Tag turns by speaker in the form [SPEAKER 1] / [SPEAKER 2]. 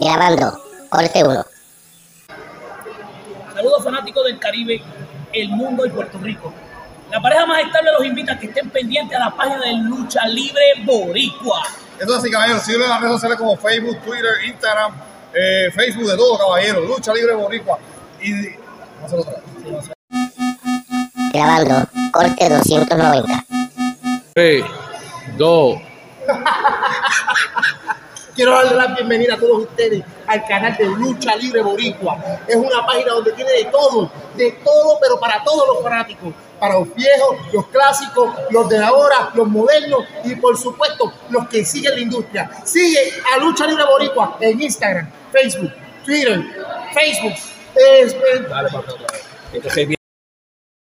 [SPEAKER 1] Grabando, corte 1.
[SPEAKER 2] Saludos fanáticos del Caribe, el mundo y Puerto Rico. La pareja más estable los invita a que estén pendientes a la página de Lucha Libre Boricua.
[SPEAKER 3] Eso es así, caballeros. Síguenos en las redes sociales como Facebook, Twitter, Instagram, eh, Facebook, de todo, caballeros. Lucha Libre Boricua. Y. Vamos a hacerlo otra vez.
[SPEAKER 1] Grabando, corte 290.
[SPEAKER 4] 3, 2,
[SPEAKER 5] Quiero darle la bienvenida a todos ustedes al canal de Lucha Libre Boricua. Es una página donde tiene de todo, de todo, pero para todos los fanáticos. Para los viejos, los clásicos, los de ahora, los modernos y por supuesto los que siguen la industria. Sigue a Lucha Libre Boricua en Instagram, Facebook, Twitter, Facebook. Es-
[SPEAKER 4] Dale